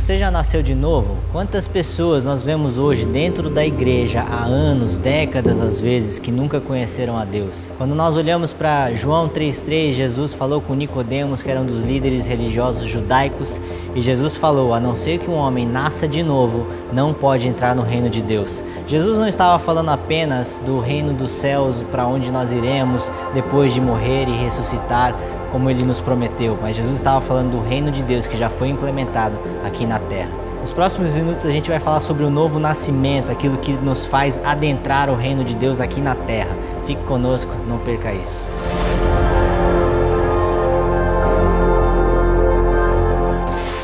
Você já nasceu de novo? Quantas pessoas nós vemos hoje dentro da igreja há anos, décadas às vezes, que nunca conheceram a Deus? Quando nós olhamos para João 3:3, Jesus falou com Nicodemos, que era um dos líderes religiosos judaicos, e Jesus falou: "A não ser que um homem nasça de novo, não pode entrar no reino de Deus". Jesus não estava falando apenas do reino dos céus para onde nós iremos depois de morrer e ressuscitar, como ele nos prometeu, mas Jesus estava falando do reino de Deus que já foi implementado aqui na terra. Nos próximos minutos a gente vai falar sobre o novo nascimento, aquilo que nos faz adentrar o reino de Deus aqui na terra. Fique conosco, não perca isso.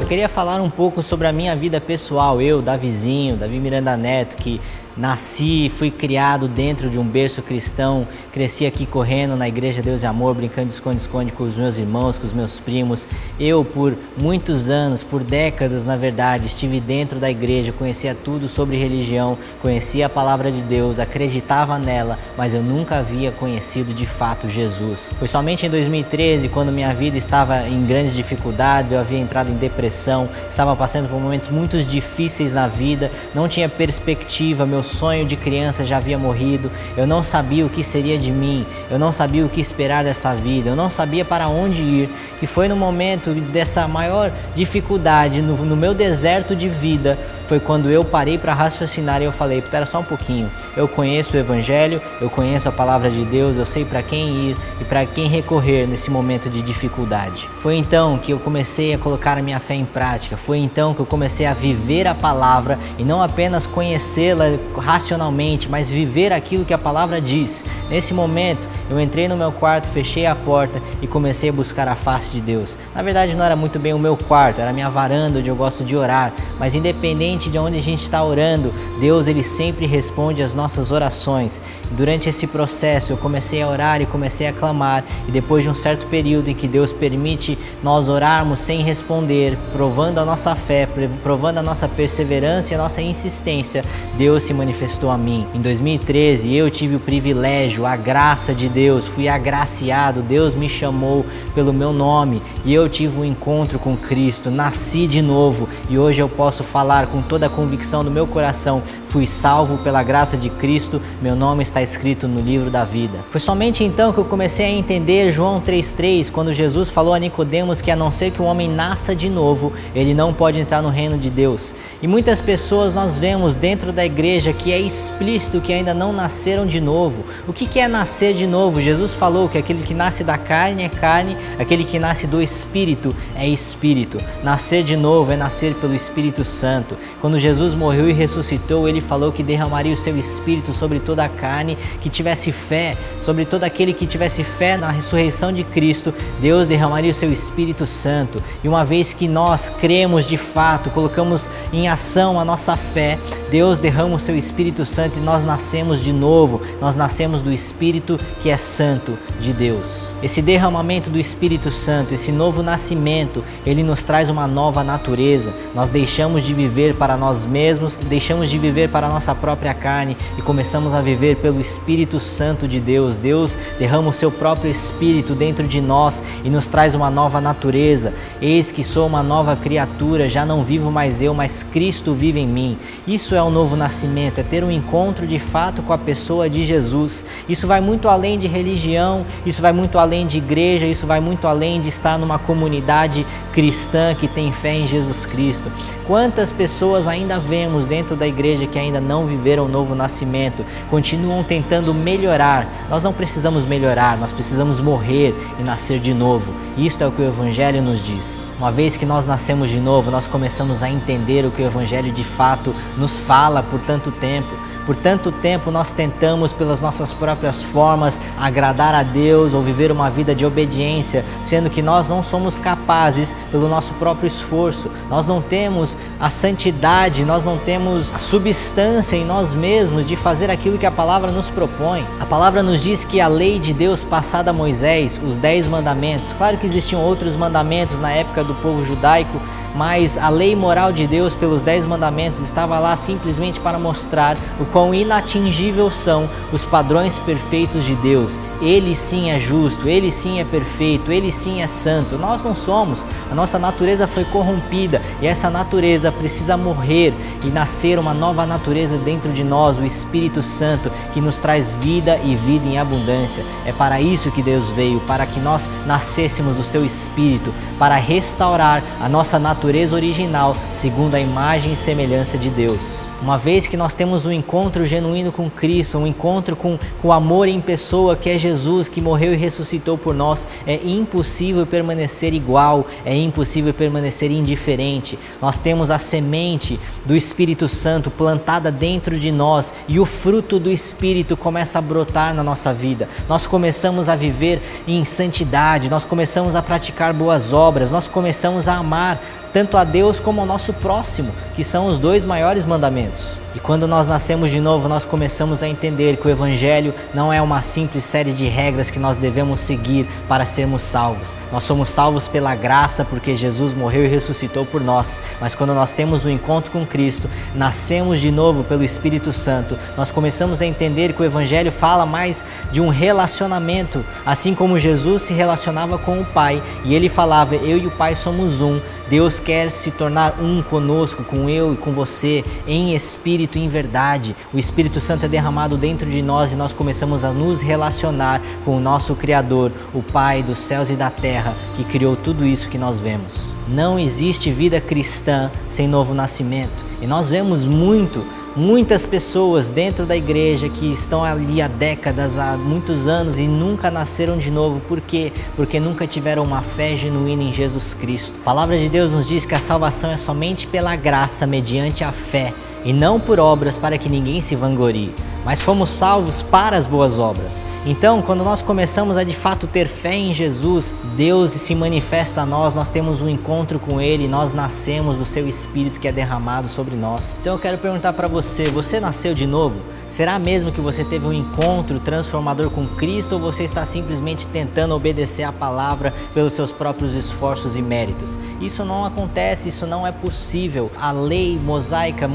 Eu queria falar um pouco sobre a minha vida pessoal, eu, Davizinho, Davi Miranda Neto, que Nasci, fui criado dentro de um berço cristão, cresci aqui correndo na Igreja Deus e Amor, brincando de esconde-esconde com os meus irmãos, com os meus primos. Eu, por muitos anos, por décadas, na verdade, estive dentro da igreja, conhecia tudo sobre religião, conhecia a palavra de Deus, acreditava nela, mas eu nunca havia conhecido de fato Jesus. Foi somente em 2013, quando minha vida estava em grandes dificuldades, eu havia entrado em depressão, estava passando por momentos muito difíceis na vida, não tinha perspectiva, meu sonho de criança já havia morrido, eu não sabia o que seria de mim, eu não sabia o que esperar dessa vida, eu não sabia para onde ir, que foi no momento dessa maior dificuldade, no, no meu deserto de vida, foi quando eu parei para raciocinar e eu falei, espera só um pouquinho, eu conheço o Evangelho, eu conheço a palavra de Deus, eu sei para quem ir e para quem recorrer nesse momento de dificuldade. Foi então que eu comecei a colocar a minha fé em prática, foi então que eu comecei a viver a palavra e não apenas conhecê-la racionalmente, mas viver aquilo que a palavra diz. Nesse momento, eu entrei no meu quarto, fechei a porta e comecei a buscar a face de Deus. Na verdade, não era muito bem o meu quarto, era a minha varanda onde eu gosto de orar, mas independente de onde a gente está orando, Deus ele sempre responde às nossas orações. Durante esse processo, eu comecei a orar e comecei a clamar, e depois de um certo período em que Deus permite nós orarmos sem responder, provando a nossa fé, provando a nossa perseverança e a nossa insistência, Deus se manifestou a mim. Em 2013, eu tive o privilégio, a graça de Deus, fui agraciado, Deus me chamou pelo meu nome e eu tive um encontro com Cristo, nasci de novo e hoje eu posso falar com toda a convicção do meu coração: fui salvo pela graça de Cristo, meu nome está escrito no livro da vida. Foi somente então que eu comecei a entender João 3,3, quando Jesus falou a Nicodemos que a não ser que o homem nasça de novo, ele não pode entrar no reino de Deus. E muitas pessoas nós vemos dentro da igreja que é explícito que ainda não nasceram de novo. O que, é nascer de novo? Jesus falou que aquele que nasce da carne é carne, aquele que nasce do espírito é espírito. Nascer de novo é nascer pelo Espírito Santo. Quando Jesus morreu e ressuscitou, ele falou que derramaria o seu espírito sobre toda a carne, que tivesse fé, sobre todo aquele que tivesse fé na ressurreição de Cristo, Deus derramaria o seu Espírito Santo. E uma vez que nós cremos de fato, colocamos em ação a nossa fé, Deus derrama o seu Espírito Santo e nós nascemos de novo, nós nascemos do Espírito que é Santo de Deus. Esse derramamento do Espírito Santo, esse novo nascimento, ele nos traz uma nova natureza. Nós deixamos de viver para nós mesmos, deixamos de viver para a nossa própria carne e começamos a viver pelo Espírito Santo de Deus. Deus derrama o seu próprio Espírito dentro de nós e nos traz uma nova natureza. Eis que sou uma nova criatura, já não vivo mais eu, mas Cristo vive em mim. Isso é o novo nascimento é ter um encontro de fato com a pessoa de Jesus. Isso vai muito além de religião, isso vai muito além de igreja, isso vai muito além de estar numa comunidade cristã que tem fé em Jesus Cristo. Quantas pessoas ainda vemos dentro da igreja que ainda não viveram o novo nascimento, continuam tentando melhorar. Nós não precisamos melhorar, nós precisamos morrer e nascer de novo. Isto é o que o Evangelho nos diz. Uma vez que nós nascemos de novo, nós começamos a entender o que o Evangelho de fato nos fala, portanto, tempo. Por tanto tempo nós tentamos, pelas nossas próprias formas, agradar a Deus ou viver uma vida de obediência, sendo que nós não somos capazes pelo nosso próprio esforço. Nós não temos a santidade, nós não temos a substância em nós mesmos de fazer aquilo que a palavra nos propõe. A palavra nos diz que a lei de Deus passada a Moisés, os dez mandamentos, claro que existiam outros mandamentos na época do povo judaico, mas a lei moral de Deus pelos dez mandamentos estava lá simplesmente para mostrar o quão inatingível são os padrões perfeitos de Deus. Ele sim é justo, ele sim é perfeito, ele sim é santo. Nós não somos. A nossa natureza foi corrompida e essa natureza precisa morrer e nascer uma nova natureza dentro de nós, o Espírito Santo, que nos traz vida e vida em abundância. É para isso que Deus veio, para que nós nascêssemos do seu Espírito, para restaurar a nossa natureza original, segundo a imagem e semelhança de Deus. Uma vez que nós temos um encontro genuíno com Cristo, um encontro com, com o amor em pessoa que é Jesus, que morreu e ressuscitou por nós, é impossível permanecer igual, é impossível permanecer indiferente. Nós temos a semente do Espírito Santo plantada dentro de nós e o fruto do Espírito começa a brotar na nossa vida. Nós começamos a viver em santidade, nós começamos a praticar boas obras, nós começamos a amar tanto a Deus como ao nosso próximo, que são os dois maiores mandamentos. E quando nós nascemos de novo, nós começamos a entender que o Evangelho não é uma simples série de regras que nós devemos seguir para sermos salvos. Nós somos salvos pela graça porque Jesus morreu e ressuscitou por nós. Mas quando nós temos um encontro com Cristo, nascemos de novo pelo Espírito Santo, nós começamos a entender que o Evangelho fala mais de um relacionamento, assim como Jesus se relacionava com o Pai e ele falava: Eu e o Pai somos um. Deus quer se tornar um conosco, com eu e com você, em espírito e em verdade. O Espírito Santo é derramado dentro de nós e nós começamos a nos relacionar com o nosso Criador, o Pai dos céus e da terra, que criou tudo isso que nós vemos. Não existe vida cristã sem novo nascimento. E nós vemos muito muitas pessoas dentro da igreja que estão ali há décadas, há muitos anos e nunca nasceram de novo. Por quê? Porque nunca tiveram uma fé genuína em Jesus Cristo. A palavra de Deus nos diz que a salvação é somente pela graça, mediante a fé, e não por obras para que ninguém se vanglorie mas fomos salvos para as boas obras. Então, quando nós começamos a de fato ter fé em Jesus, Deus se manifesta a nós, nós temos um encontro com Ele, nós nascemos do Seu Espírito que é derramado sobre nós. Então, eu quero perguntar para você: você nasceu de novo? Será mesmo que você teve um encontro transformador com Cristo ou você está simplesmente tentando obedecer a palavra pelos seus próprios esforços e méritos? Isso não acontece, isso não é possível. A lei mosaica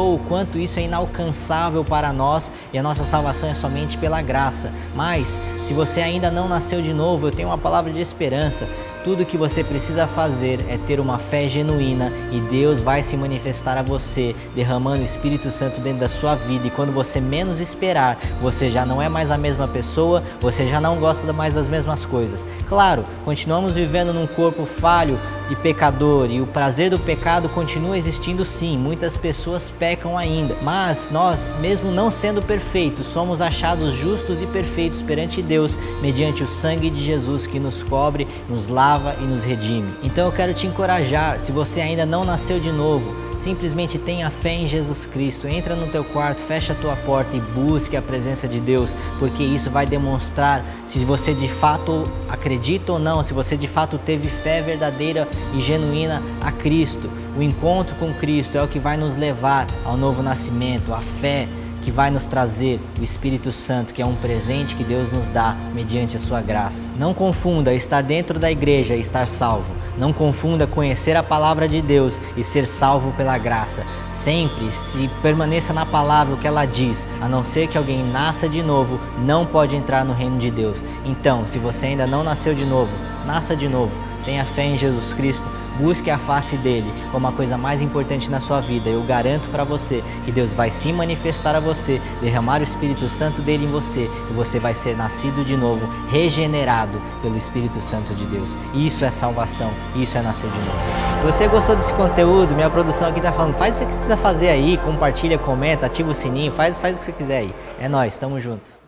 mostrou o quanto isso é inalcançável para nós e a nossa salvação é somente pela graça. Mas, se você ainda não nasceu de novo, eu tenho uma palavra de esperança. Tudo que você precisa fazer é ter uma fé genuína e Deus vai se manifestar a você, derramando o Espírito Santo dentro da sua vida. E quando você menos esperar, você já não é mais a mesma pessoa, você já não gosta mais das mesmas coisas. Claro, continuamos vivendo num corpo falho e pecador, e o prazer do pecado continua existindo sim. Muitas pessoas pecam ainda, mas nós, mesmo não sendo perfeitos, somos achados justos e perfeitos perante Deus mediante o sangue de Jesus que nos cobre, nos lava e nos redime. Então eu quero te encorajar, se você ainda não nasceu de novo, Simplesmente tenha fé em Jesus Cristo. Entra no teu quarto, fecha a tua porta e busque a presença de Deus, porque isso vai demonstrar se você de fato acredita ou não, se você de fato teve fé verdadeira e genuína a Cristo. O encontro com Cristo é o que vai nos levar ao novo nascimento, à fé que vai nos trazer o Espírito Santo, que é um presente que Deus nos dá mediante a sua graça. Não confunda estar dentro da igreja e estar salvo. Não confunda conhecer a palavra de Deus e ser salvo pela graça. Sempre se permaneça na palavra o que ela diz, a não ser que alguém nasça de novo, não pode entrar no reino de Deus. Então, se você ainda não nasceu de novo, nasça de novo. Tenha fé em Jesus Cristo Busque a face dele como a coisa mais importante na sua vida. Eu garanto para você que Deus vai se manifestar a você, derramar o Espírito Santo dele em você e você vai ser nascido de novo, regenerado pelo Espírito Santo de Deus. Isso é salvação, isso é nascer de novo. Você gostou desse conteúdo? Minha produção aqui tá falando, faz o que você precisa fazer aí, compartilha, comenta, ativa o sininho, faz, faz o que você quiser aí. É nós, tamo junto.